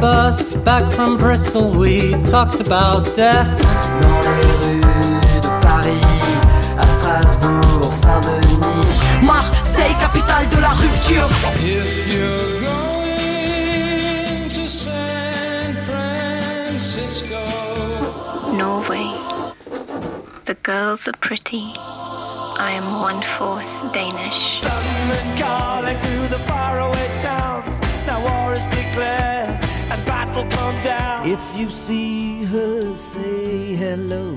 bus back from Bristol, we talked about death. Dans les rues de Paris, à Strasbourg, Saint-Denis, Marseille, capitale de la rupture. If you're going to San Francisco, Norway. The girls are pretty. I am one fourth Danish. London calling to the faraway towns. Now war is declared and battle come down. If you see her, say hello.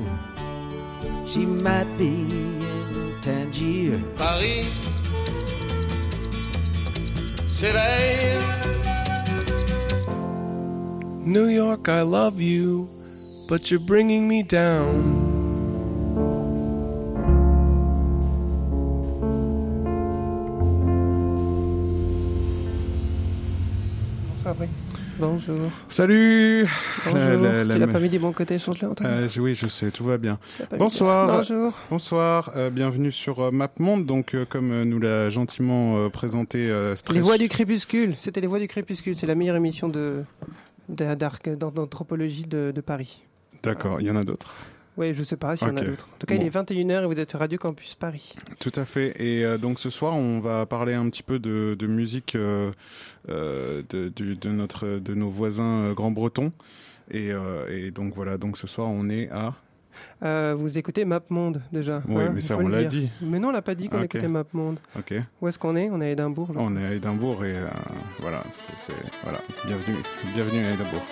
She might be in Tangier. Paris s'éveille. New York, I love you, but you're bringing me down. Bonjour. Salut Bonjour. La- la- la- tu l'as pas mis du bon côté, chante-le, Antoine. Euh, Oui, je sais, tout va bien. Bonsoir. Bonjour. Bonsoir, euh, bienvenue sur euh, MapMonde. Donc, euh, comme euh, nous l'a gentiment présenté Stress- Les voix du crépuscule. C'était les voix du crépuscule. C'est la meilleure émission de de- d'anthropologie de, de Paris. D'accord, il y en a d'autres. Oui, je sais pas s'il y en a d'autres. En tout cas, Bon. il est 21h et vous êtes sur Radio Campus Paris. Tout à fait. Et euh, donc ce soir, on va parler un petit peu de, de musique euh, euh, de, du- de notre de nos voisins grands bretons. Et, et donc voilà. Donc ce soir, on est à. Vous écoutez MapMonde déjà Oui, hein, mais ça, on l'a dit. Mais non, on l'a pas dit qu'on Ok. écoutait MapMonde. Ok. Où est-ce qu'on est? On est à Édimbourg. On est à Édimbourg et voilà. C'est c'est- voilà. Bienvenue, bienvenue à Édimbourg.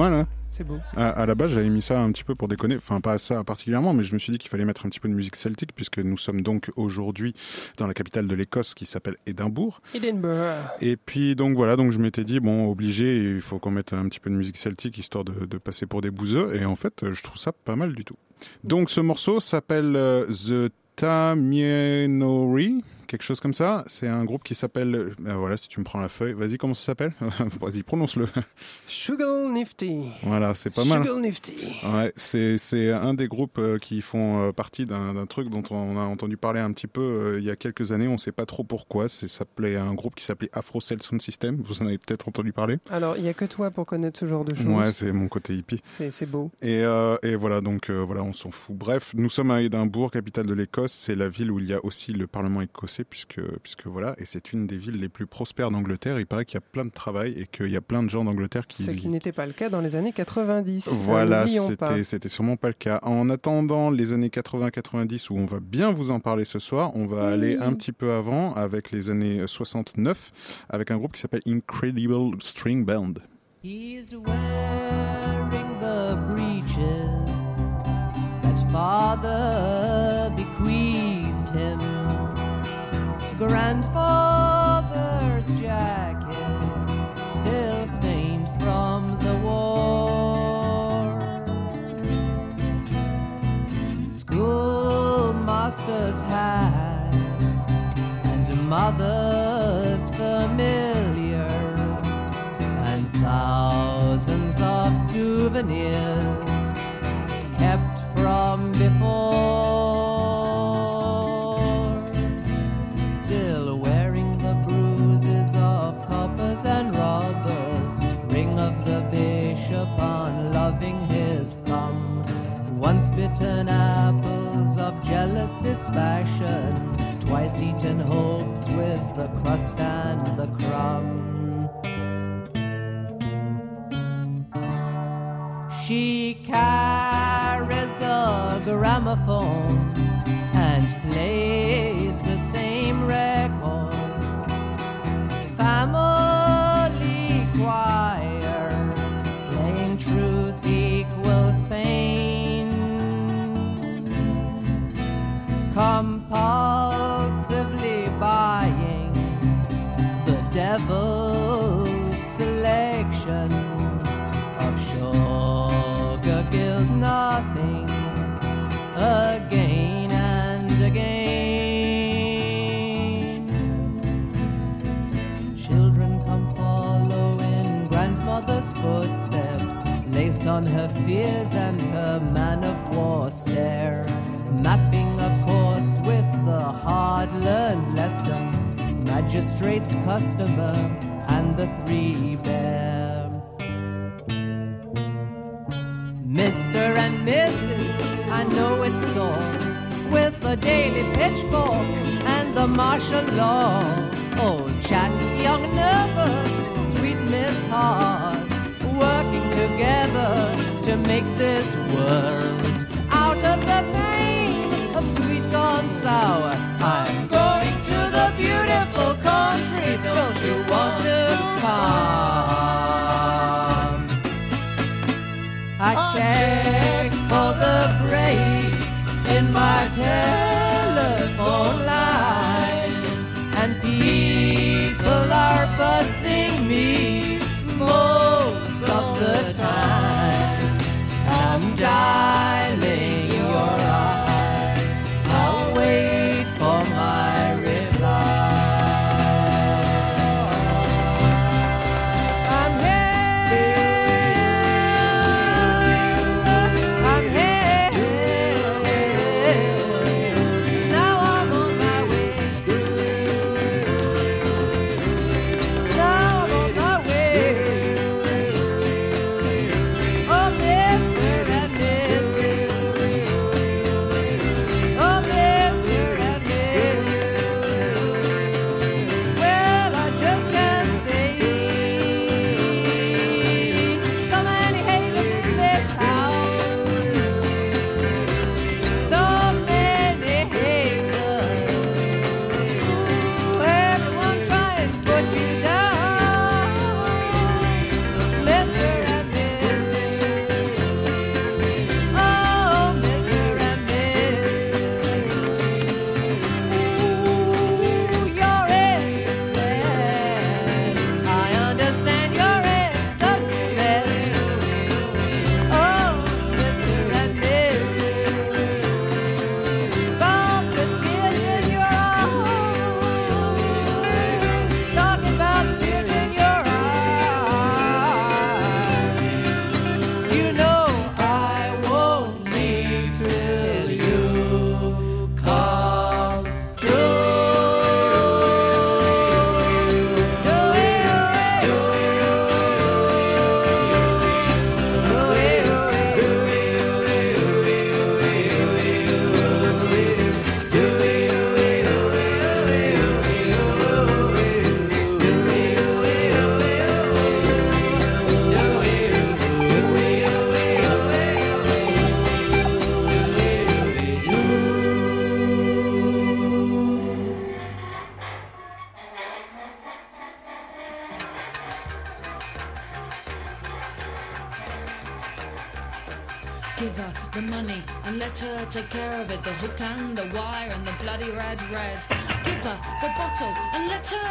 Mal, hein C'est beau. à, à la base, j'avais mis ça un petit peu pour déconner, enfin pas ça particulièrement, mais je me suis dit qu'il fallait mettre un petit peu de musique celtique puisque nous sommes donc aujourd'hui dans la capitale de l'Écosse qui s'appelle Édimbourg. Edinburgh. Et puis donc voilà, donc je m'étais dit bon obligé, il faut qu'on mette un petit peu de musique celtique histoire de, de passer pour des bouseux et en fait je trouve ça pas mal du tout. Donc ce morceau s'appelle euh, The Tamienori, quelque chose comme ça. C'est un groupe qui s'appelle, euh, voilà si tu me prends la feuille, vas-y comment ça s'appelle? Vas-y prononce-le. Sugar Nifty. voilà c'est pas mal. Sugar Nifty. Ouais, c'est un des groupes euh, qui font euh, partie d'un truc dont on a entendu parler un petit peu euh, il y a quelques années. On sait pas trop pourquoi. C'est s'appelait un groupe qui s'appelait Afro Cell Sound System. Vous en avez peut-être entendu parler. Alors, il n'y a que toi pour connaître ce genre de choses. Ouais, c'est mon côté hippie. C'est c'est beau. Et, euh, et voilà, donc euh, voilà, on s'en fout. Bref, nous sommes à Édimbourg, capitale de l'Écosse. C'est la ville où il y a aussi le Parlement écossais, puisque puisque voilà, et c'est une des villes les plus prospères d'Angleterre. Il paraît qu'il y a plein de travail et qu'il y a plein de gens d'Angleterre qui Ce qui n'était pas le cas dans les années 90. Voilà, N'oublions pas. c'était c'était sûrement pas le cas. En attendant les années 80-90 où on va bien vous en parler ce soir, on va aller un petit peu avant avec les années 69 avec un groupe qui s'appelle Incredible String Band. He's wearing the breeches that father Grandfather's jacket, still stained from the war. Schoolmaster's hat and mother's familiar and thousands of souvenirs kept from before. Once apples of jealous dispassion, twice eaten hopes with the crust and the crumb. She carries a gramophone and plays on her fears and her man of war stare, mapping a course with the hard learned lesson, magistrate's customer and the three bear. Mr. and Mrs. I know it's so with the daily pitchfork and the martial law. Old chat, young nervous, together to make this world out of the pain of sweet gone sour. I'm going to the beautiful country. Don't you want to come? I check for the break in my telephone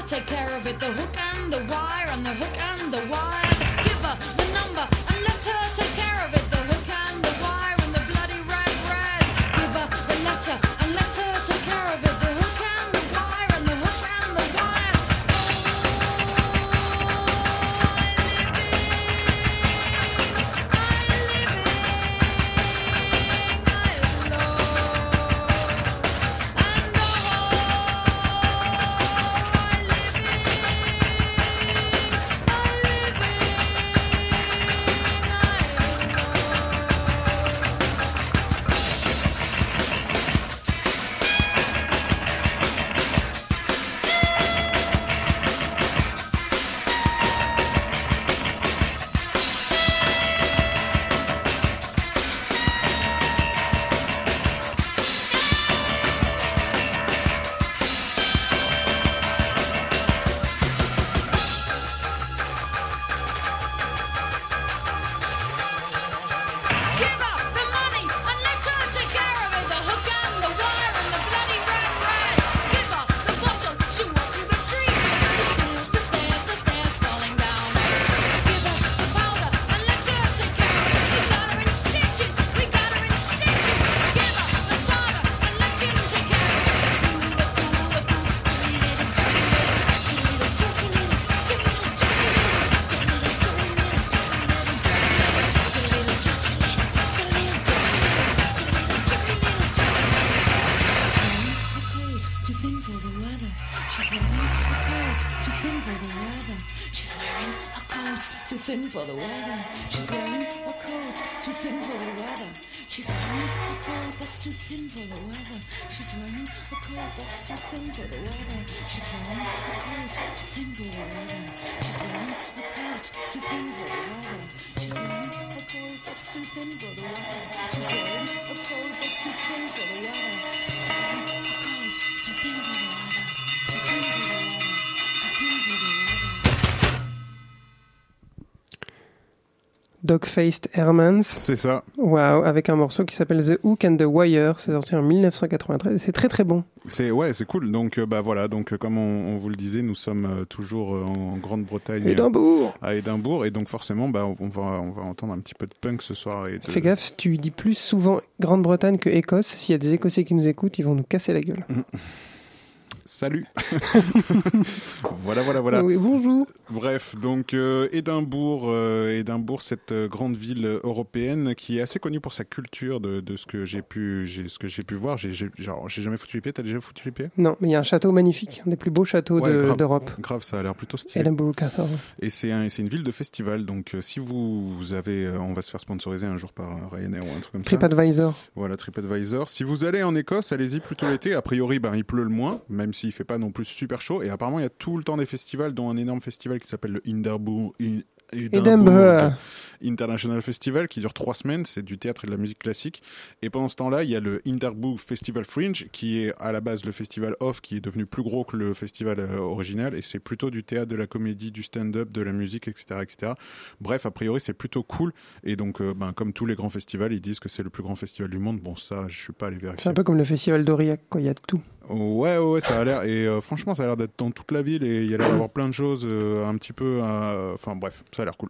take care of it. The hook and the wire, and the hook and the wire. Dog-Faced Hermans. C'est ça. Waouh, avec un morceau qui s'appelle The Hook and the Wire. C'est sorti en 1993 et c'est très très bon. C'est ouais, c'est cool. Donc euh, bah voilà, donc euh, comme on, on vous le disait, nous sommes euh, toujours en Grande-Bretagne, Édimbourg. à Édimbourg, et donc forcément, bah on va on va entendre un petit peu de punk ce soir. Et de... Fais gaffe, tu dis plus souvent Grande-Bretagne que Écosse. S'il y a des Écossais qui nous écoutent, ils vont nous casser la gueule. Salut. voilà, voilà, voilà. Oui, bonjour. Bref, donc euh, Édimbourg, euh, Édimbourg, cette euh, grande ville européenne qui est assez connue pour sa culture, de, de ce que j'ai pu, ce que j'ai pu voir. J'ai, jamais foutu les pieds. T'as déjà foutu les pieds? Non, mais il y a un château magnifique, un des plus beaux châteaux Ouais, de- grave. d'Europe. Grave, ça a l'air plutôt stylé. Edinburgh Castle. Et c'est un, c'est une ville de festival. Donc euh, si vous, vous avez, on va se faire sponsoriser un jour par Ryanair ou un truc comme ça. TripAdvisor. Voilà, TripAdvisor. Si vous allez en Écosse, allez-y plutôt l'été. A priori, ben, il pleut le moins, même s'il fait pas non plus super chaud. Et apparemment, il y a tout le temps des festivals, dont un énorme festival qui s'appelle le. In- Edinburgh. International Festival qui dure trois semaines, c'est du théâtre et de la musique classique. Et pendant ce temps-là, il y a le Hinderbourg Festival Fringe qui est à la base le festival off qui est devenu plus gros que le festival euh, original et c'est plutôt du théâtre, de la comédie, du stand-up, de la musique, etc., etc. Bref, a priori, c'est plutôt cool. Et donc, euh, ben, comme tous les grands festivals, ils disent que c'est le plus grand festival du monde. Bon, ça, je suis pas allé vérifier. C'est un peu comme le festival d'Aurillac, quoi. Il y a tout. Ouais, ouais, ça a l'air. Et euh, franchement, ça a l'air d'être dans toute la ville et il y a l'air d'avoir plein de choses euh, un petit peu. euh, Enfin, bref, ça a l'air cool.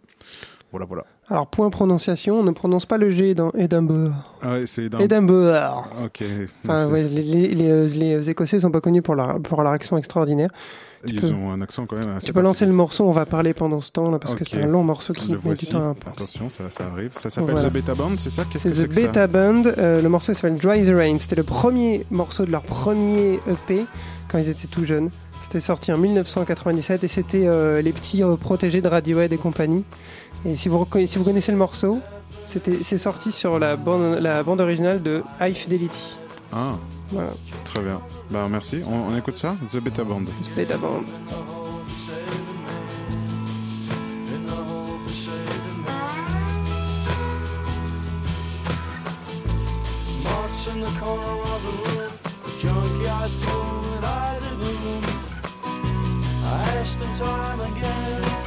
Voilà, voilà. Alors, point prononciation, on ne prononce pas le G dans Edinburgh. Ah ouais, c'est. Edinburgh. Ok. Enfin, ouais, les, les, les, euh, les Écossais sont pas connus pour leur, pour leur accent extraordinaire. Ils peux- ont un accent quand même assez Tu peux lancer le morceau, on va parler pendant ce temps là parce que c'est un long morceau qui Le met du voici. temps à Attention, ça, ça arrive. Ça s'appelle Voilà. The Beta Band, c'est ça? Qu'est-ce C'est que c'est The que Beta Band. euh, le morceau s'appelle Dry the Rain. C'était le premier morceau de leur premier EP quand ils étaient tout jeunes. C'était sorti en 1997 et c'était euh, les petits euh, protégés de Radiohead et compagnie. Et si vous, si vous connaissez le morceau, c'était, c'est sorti sur la bande, la bande originale de High Fidelity. Ah, Voilà, très bien. Bah merci. On, on écoute ça? The Beta Band. The Beta Band. Marks in the corner time again,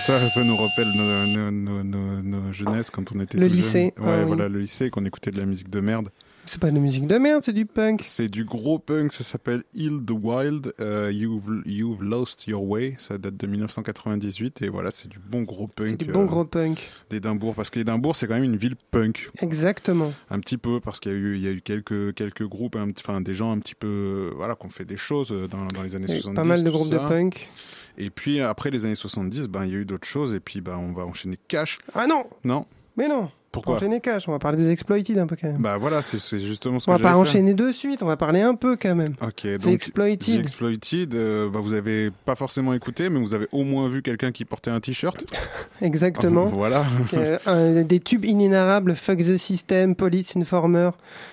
Ça, ça nous rappelle nos, nos, nos, nos, nos jeunesses quand on était Le lycée, jeunes. Ouais, ah oui. voilà, le lycée, qu'on écoutait de la musique de merde. C'est pas de la musique de merde, c'est du punk. C'est du gros punk, ça s'appelle Heal the Wild, euh, you've, you've Lost Your Way, ça date de 1998, et voilà, c'est du bon gros punk. C'est du bon euh, gros punk. D'Édimbourg, parce qu'Édimbourg, c'est quand même une ville punk. Exactement. Un petit peu, parce qu'il y a eu, il y a eu quelques, quelques groupes, enfin, des gens un petit peu, euh, voilà, qui ont fait des choses dans, dans les années Il y a eu 70. pas mal de groupes de punk. Et puis, après les années 70, ben, il y a eu d'autres choses, et puis, ben, on va enchaîner Cash. Ah non Non? Mais non Pourquoi? Enchaîner cash, on va parler des exploited un peu quand même. Bah voilà, c'est justement ce on que va pas enchaîner de suite, on va parler un peu quand même. Ok, donc Exploited. The Exploited, euh, bah, vous avez pas forcément écouté, mais vous avez au moins vu quelqu'un qui portait un t-shirt. Exactement. voilà. Euh, un- des tubes inénarrables, Fuck the System, Police Informer.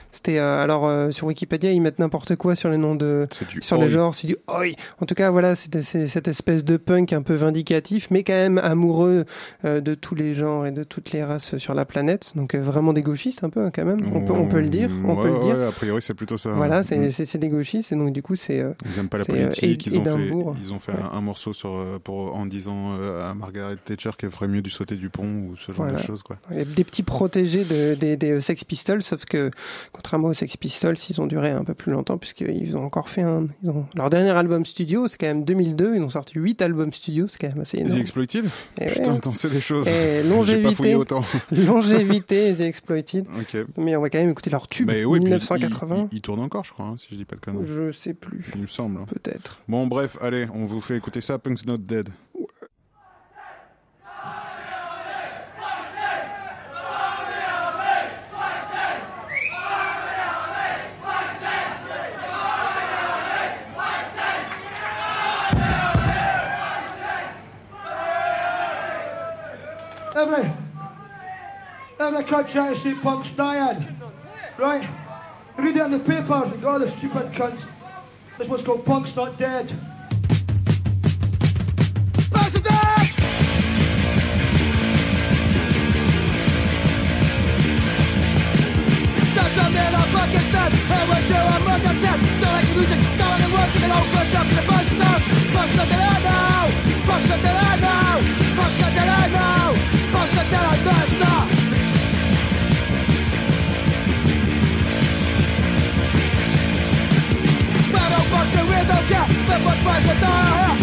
C'était euh, alors sur Wikipédia ils mettent n'importe quoi sur les noms de sur le oi. genre, c'est du oi. En tout cas voilà, c'était c'est cette espèce de punk un peu vindicatif, mais quand même amoureux de tous les genres et de toutes les races sur la planète. Donc euh, vraiment des gauchistes un peu hein, quand même. On peut on peut le dire, on Ouais, peut le dire. ouais, a priori, c'est plutôt ça. Voilà, Mm. c'est des gauchistes et donc du coup c'est euh, Ils aiment pas la euh, politique. Ils ont fait, ils ont fait Ouais. un, un morceau sur, pour, en disant à Margaret Thatcher qu'elle ferait mieux du sauter du pont ou ce genre Voilà. de choses, quoi. Des petits protégés de, des, des Sex Pistols, sauf que contrairement aux Sex Pistols, ils ont duré un peu plus longtemps puisqu'ils ont encore fait un. Ils ont, leur dernier album studio, c'est quand même 2002. Ils ont sorti 8 albums studio, c'est quand même assez The énorme. Exploited Et Putain, ouais. attends, c'est des choses. Et J'ai pas fouillé autant. longévité, The Exploited. ok. Mais on va quand même écouter leur tube Mais oui, puis il- 1980. Il, il tourne encore, je crois, hein, si je dis pas de conneries. Je sais plus, Il me semble. hein. peut-être. Bon, bref, allez, on vous fait écouter ça, Punk's Not Dead. Every the cunt tried to say Punk's dying. Right? Read it in the papers and all the stupid cunts. This one's called Punk's Not Dead. Don't all up in the Fuck something I know Fuck something I know Fuck something I know Sorrindo che per voi spazio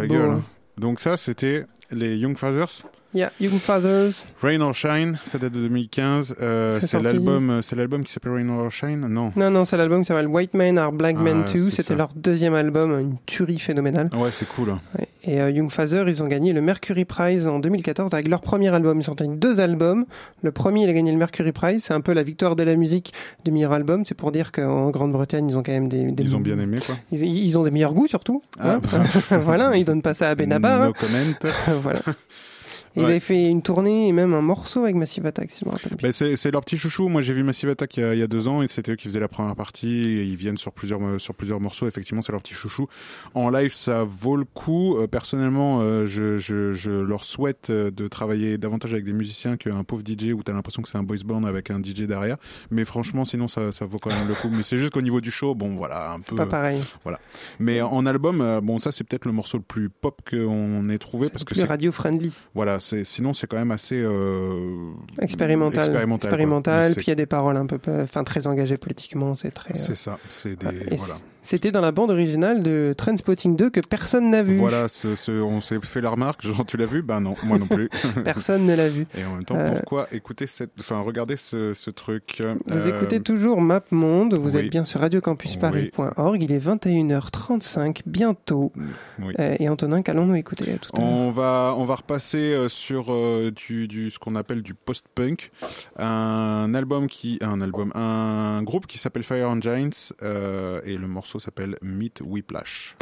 ta beau, gueule. hein. hein. Donc ça, c'était les Young Fathers. Yeah, Young Fathers. Rain or Shine, ça date de 2015. Euh, C'est l'album, c'est l'album qui s'appelle Rain or Shine? Non. Non, non, c'est l'album qui s'appelle White Men Are Black Men Ah, Too. C'était leur deuxième album, une tuerie phénoménale. Ouais, c'est cool. hein. Ouais. Et euh, Young Father, ils ont gagné le Mercury Prize en 2014 avec leur premier album. Ils ont gagné deux albums. Le premier, il a gagné le Mercury Prize. C'est un peu la victoire de la musique du meilleur album. C'est pour dire qu'en Grande-Bretagne, ils ont quand même des, des- Ils ont bien aimé, quoi. Ils, ils ont des meilleurs goûts surtout. Ah, Hein bah. voilà, ils donnent pas ça à Benabar. No hein. comment. voilà. Ils Ouais. avaient fait une tournée et même un morceau avec Massive Attack, si je me rappelle. Ben, c'est leur petit chouchou. Moi, j'ai vu Massive Attack il y, a, il y a deux ans et c'était eux qui faisaient la première partie. Et ils viennent sur plusieurs euh, sur plusieurs morceaux. Effectivement, c'est leur petit chouchou. En live, ça vaut le coup. Euh, personnellement, euh, je, je, je leur souhaite de travailler davantage avec des musiciens qu'un pauvre DJ où t'as l'impression que c'est un boys band avec un DJ derrière. Mais franchement, sinon, ça, ça vaut quand même le coup. Mais c'est juste qu'au niveau du show, bon, voilà, un peu. Pas pareil. Voilà. Mais en album, bon, ça c'est peut-être le morceau le plus pop qu'on ait trouvé parce que c'est radio-friendly. voilà, c'est sinon c'est quand même assez euh, Expérimental. puis il y a des paroles un peu, enfin, très engagées politiquement. C'est très. euh, C'est ça, c'est des voilà. C'était dans la bande originale de Trainspotting 2 que personne n'a vu. Voilà, ce, ce- on s'est fait la remarque, genre tu l'as vu? Ben non, moi non plus. Personne ne l'a vu. Et en même temps, Euh, pourquoi écouter cette, enfin regarder ce, ce truc euh, Vous écoutez toujours Map Monde, vous oui. êtes bien sur radiocampusparis.org, il est 21h35 bientôt. oui. Euh, et Antonin, qu'allons-nous écouter tout à On va, on va repasser euh, sur euh, du, du, ce qu'on appelle du post-punk, un album qui, un album, un groupe qui s'appelle Fire and Giants euh, et le morceau s'appelle Meet Whiplash.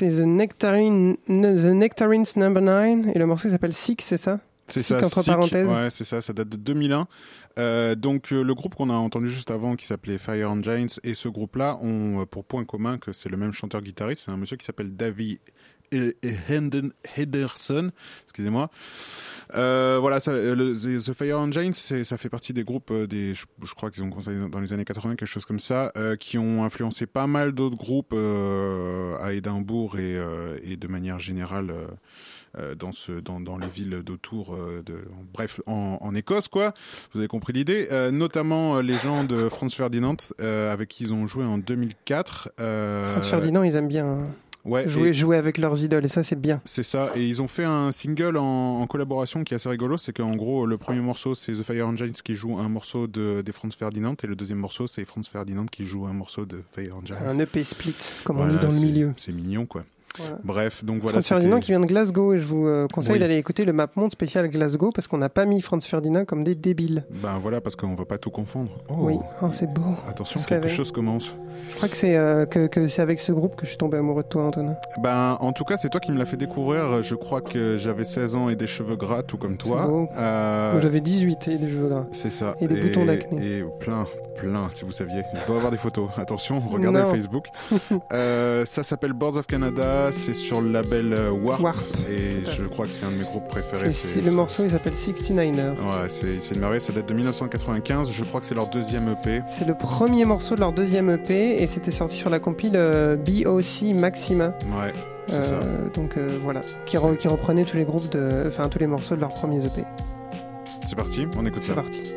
C'était The, Nectarine, The Nectarines Number 9 et le morceau il s'appelle Sick, c'est ça? C'est ça, entre parenthèses. Ouais, c'est ça, ça date de 2001. Euh, donc euh, le groupe qu'on a entendu juste avant, qui s'appelait Fire and Giants, et ce groupe-là ont euh, pour point commun que c'est le même chanteur-guitariste. C'est un monsieur qui s'appelle Heden- Henderson. Excusez-moi. Euh, voilà, ça, euh, The Fire c'est- ça fait partie des groupes euh, des, je, crois qu'ils ont commencé dans les années 80, quelque chose comme ça, euh, qui ont influencé pas mal d'autres groupes euh, à Édimbourg et, euh, et de manière générale. dans, ce, dans, dans les villes d'autour, de, bref, en, en Écosse, quoi. Vous avez compris l'idée. Notamment les gens de Franz Ferdinand, avec qui ils ont joué en 2004. Euh, Franz Ferdinand, ils aiment bien ouais, jouer, avec leurs idoles et ça c'est bien. c'est ça, et ils ont fait un single en, en collaboration qui est assez rigolo, c'est qu'en gros le premier morceau c'est The Fire Engines qui joue un morceau de, des Franz Ferdinand, et le deuxième morceau c'est Franz Ferdinand qui joue un morceau de Fire Engines. Un EP split, comme on dit dans le milieu. C'est mignon quoi. Voilà. Bref, donc voilà. Franz Ferdinand qui vient de Glasgow et je vous euh, conseille Oui. d'aller écouter le Map Monde spécial Glasgow parce qu'on n'a pas mis Franz Ferdinand comme des débiles. Ben voilà, parce qu'on va pas tout confondre. Oh, Oui, oh, c'est beau. Attention, quelque chose commence. Je crois que c'est euh, que, que c'est avec ce groupe que je suis tombé amoureux de toi, Antonin. Ben, en tout cas, c'est toi qui me l'as fait découvrir. Je crois que j'avais 16 ans et des cheveux gras, tout comme toi. Euh, J'avais 18 et des cheveux gras. C'est ça. Et des boutons d'acné. Et plein, plein, si vous saviez. Je dois avoir des photos. Attention, regardez Non. le Facebook. Euh, ça s'appelle Boards of Canada. C'est sur le label euh, Warp. Warp. Et je crois que c'est un de mes groupes préférés. C'est- c'est- le morceau il s'appelle 69er. Ouais, c'est c'est une merveille. Ça date de 1995. Je crois que c'est leur deuxième EP. C'est le premier morceau de leur deuxième EP et c'était sorti sur la compile euh, BOC Maxima. Ouais, c'est Euh, ça. Donc euh, voilà, qui, re- qui reprenait tous les groupes de, enfin tous les morceaux de leurs premiers EP. C'est parti, on écoute C'est ça. parti.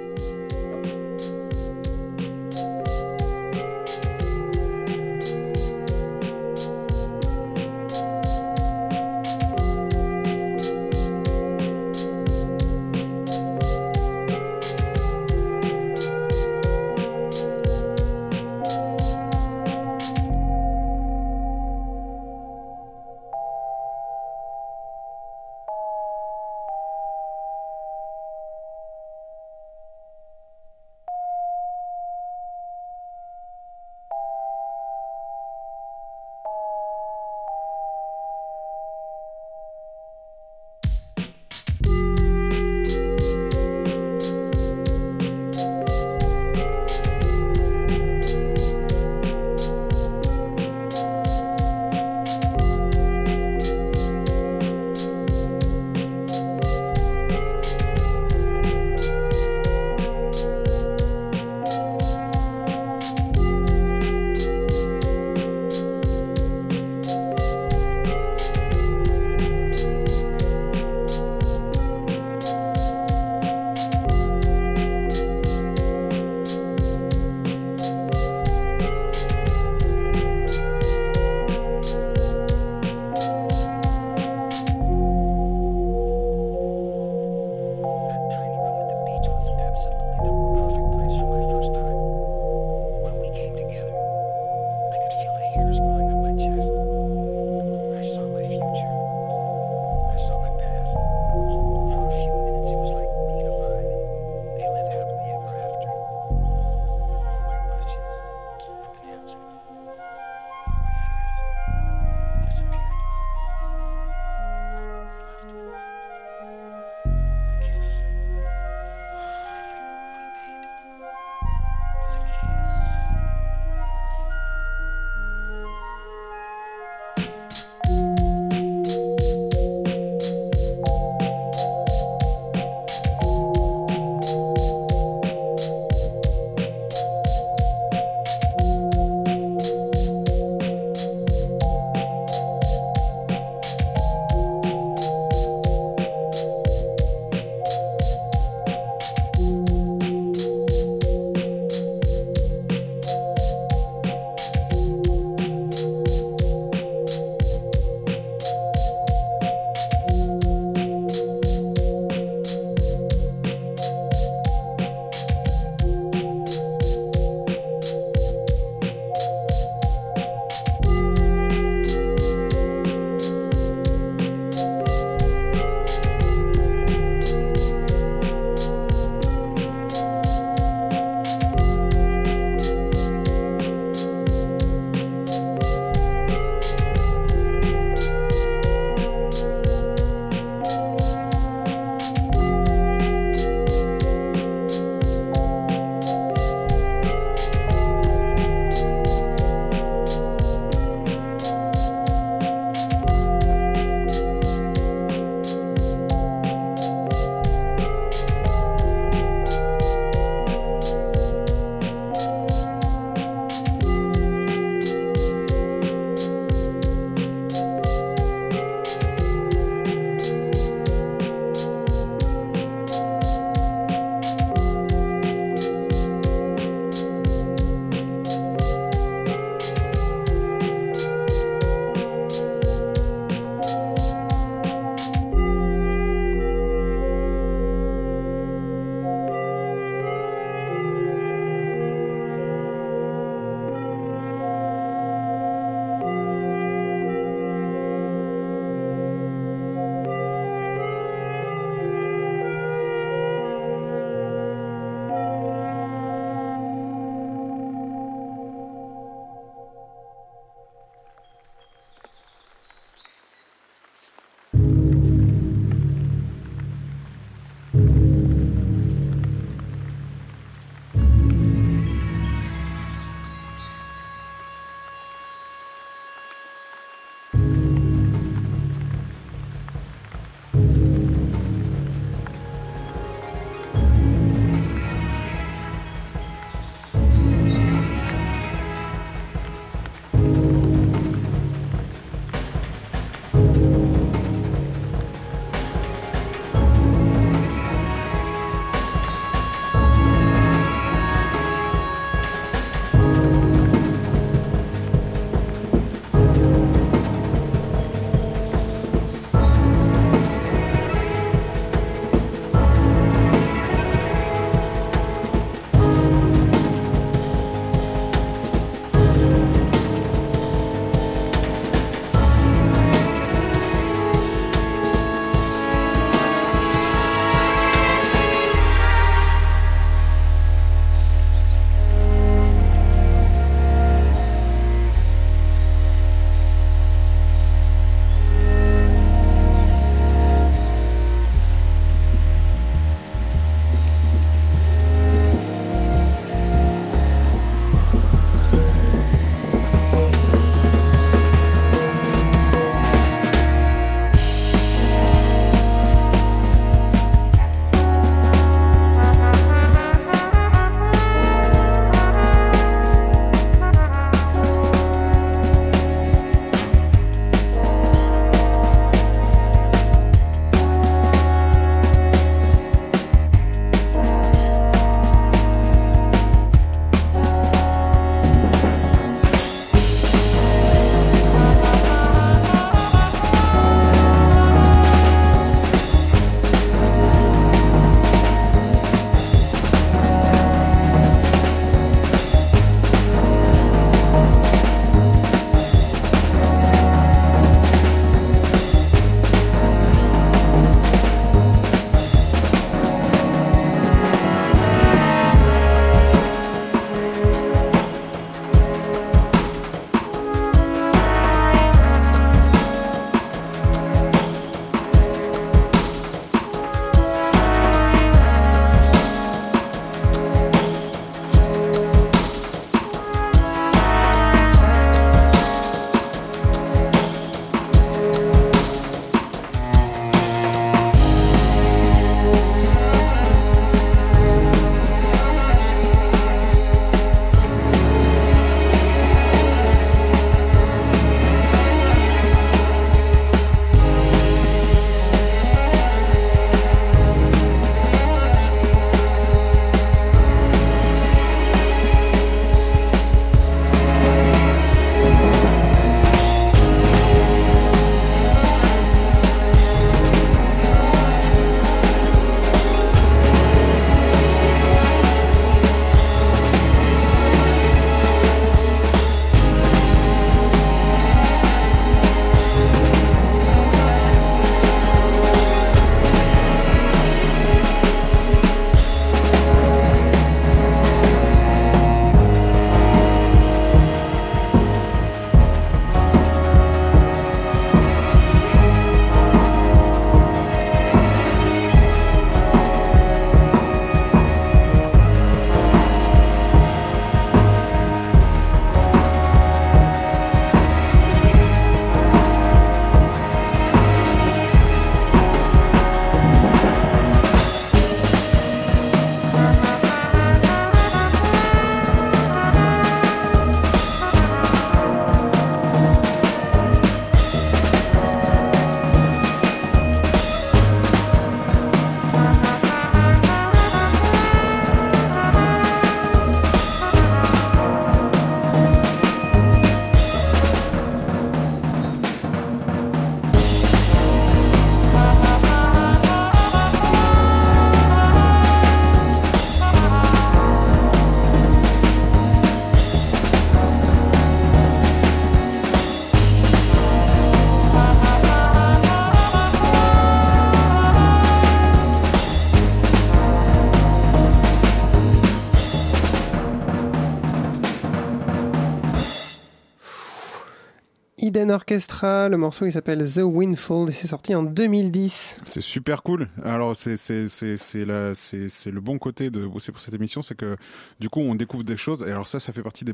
Orchestra. Le morceau il s'appelle The Windfall et c'est sorti en 2010. C'est super cool. Alors c'est c'est c'est c'est le bon côté de bosser pour cette émission, c'est que du coup on découvre des choses. Et alors ça, ça fait partie des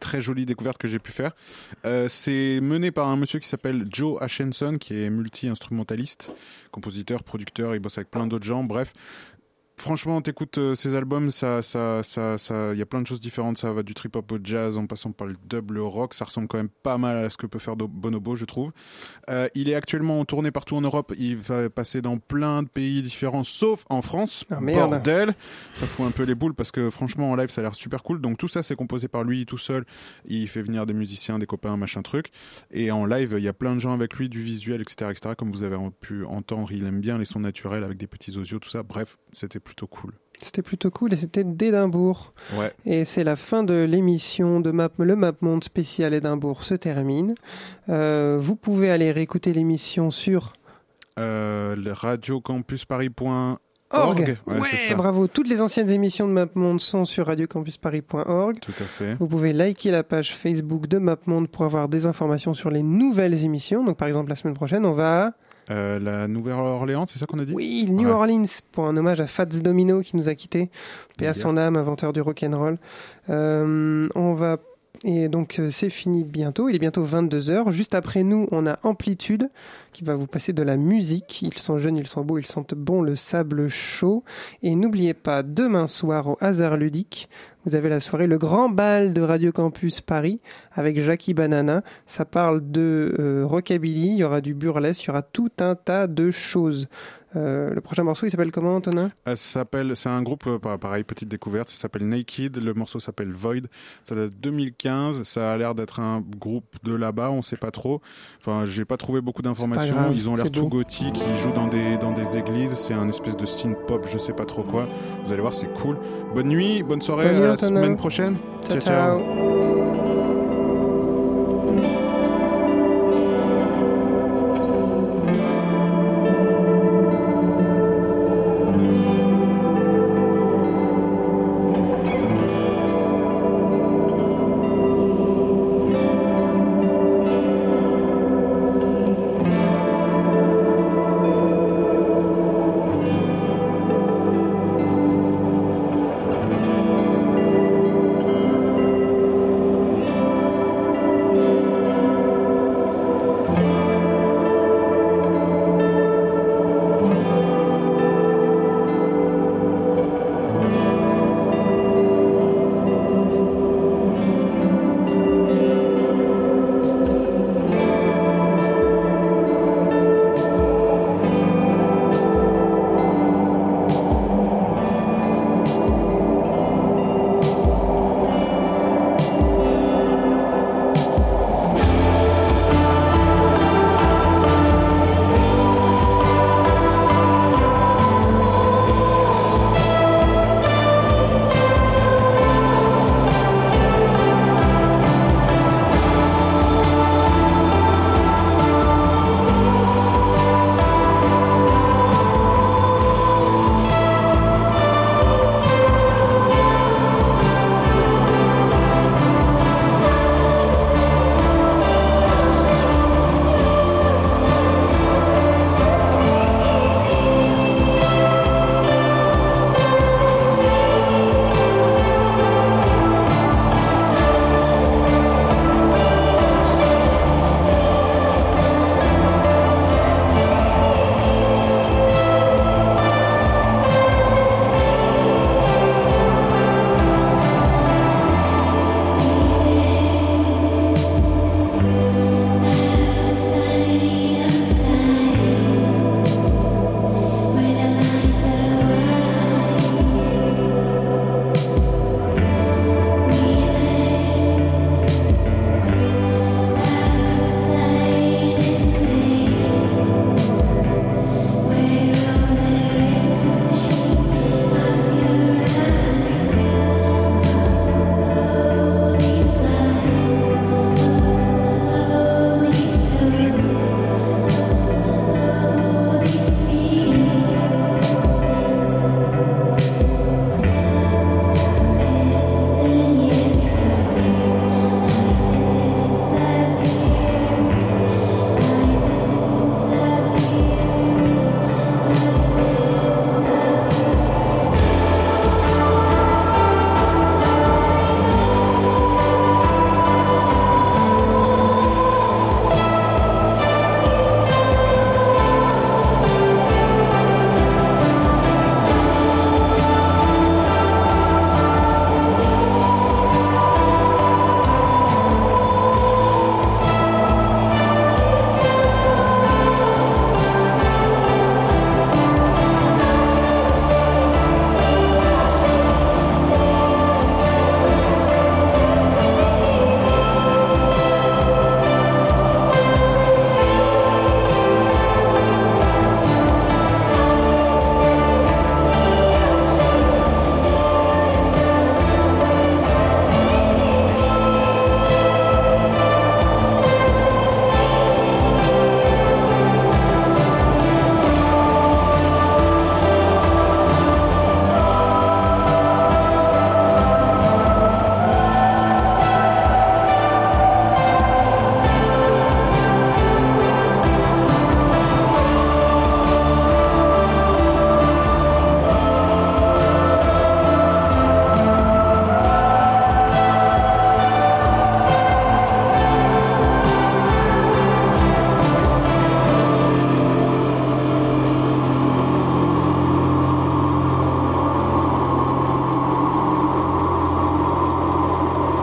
très jolies découvertes que j'ai pu faire. Euh, c'est mené par un monsieur qui s'appelle Joe Ashenson, qui est multi-instrumentaliste, compositeur, producteur, il bosse avec plein d'autres gens. Bref, Franchement, t'écoutes euh, ces albums, ça, ça, ça, ça, il y a plein de choses différentes. Ça va du trip hop au jazz, en passant par le dub, le rock. Ça ressemble quand même pas mal à ce que peut faire Bonobo, je trouve. Euh, il est actuellement en tournée partout en Europe. Il va passer dans plein de pays différents, sauf en France. Ah, merde. Bordel, ça fout un peu les boules parce que franchement en live ça a l'air super cool. Donc tout ça c'est composé par lui tout seul. Il fait venir des musiciens, des copains, machin truc. Et en live il y a plein de gens avec lui, du visuel, etc., etc. Comme vous avez pu entendre, il aime bien les sons naturels avec des petits osios, tout ça. Bref, c'était plutôt cool. C'était plutôt cool et c'était d'Édimbourg. Ouais. Et c'est la fin de l'émission de Map, le Map Monde spécial Édimbourg se termine. Euh, vous pouvez aller réécouter l'émission sur Euh, le radiocampusparis.org. org. Ouais, ça. bravo. Toutes les anciennes émissions de MapMonde sont sur radiocampusparis.org. Tout à fait. Vous pouvez liker la page Facebook de MapMonde pour avoir des informations sur les nouvelles émissions. Donc par exemple la semaine prochaine, on va Euh, la Nouvelle-Orléans, c'est ça qu'on a dit oui, New Ouais. Orleans pour un hommage à Fats Domino qui nous a quittés. Paix à son âme, inventeur du rock'n'roll. Euh, on va et donc euh, c'est fini bientôt. Il est bientôt 22 h Juste après nous, on a Amplitude qui va vous passer de la musique. Ils sont jeunes, ils sont beaux, ils sentent bon le sable chaud. Et n'oubliez pas, demain soir au hasard ludique, vous avez la soirée Le Grand Bal de Radio Campus Paris avec Jackie Banana. Ça parle de euh, rockabilly, il y aura du burlesque, il y aura tout un tas de choses. Euh, le prochain morceau, il s'appelle comment, Antonin? Euh, s'appelle, c'est un groupe, euh, pa- pareil, petite découverte, ça s'appelle Naked, le morceau s'appelle Void, ça date de 2015, ça a l'air d'être un groupe de là-bas, on sait pas trop, enfin j'ai pas trouvé beaucoup d'informations, ils ont l'air tout beau. gothiques, ils jouent dans des, dans des églises, c'est un espèce de synth pop, je sais pas trop quoi, vous allez voir c'est cool. Bonne nuit, bonne soirée, Bonne nuit, à la Antonin. semaine prochaine, ciao. ciao.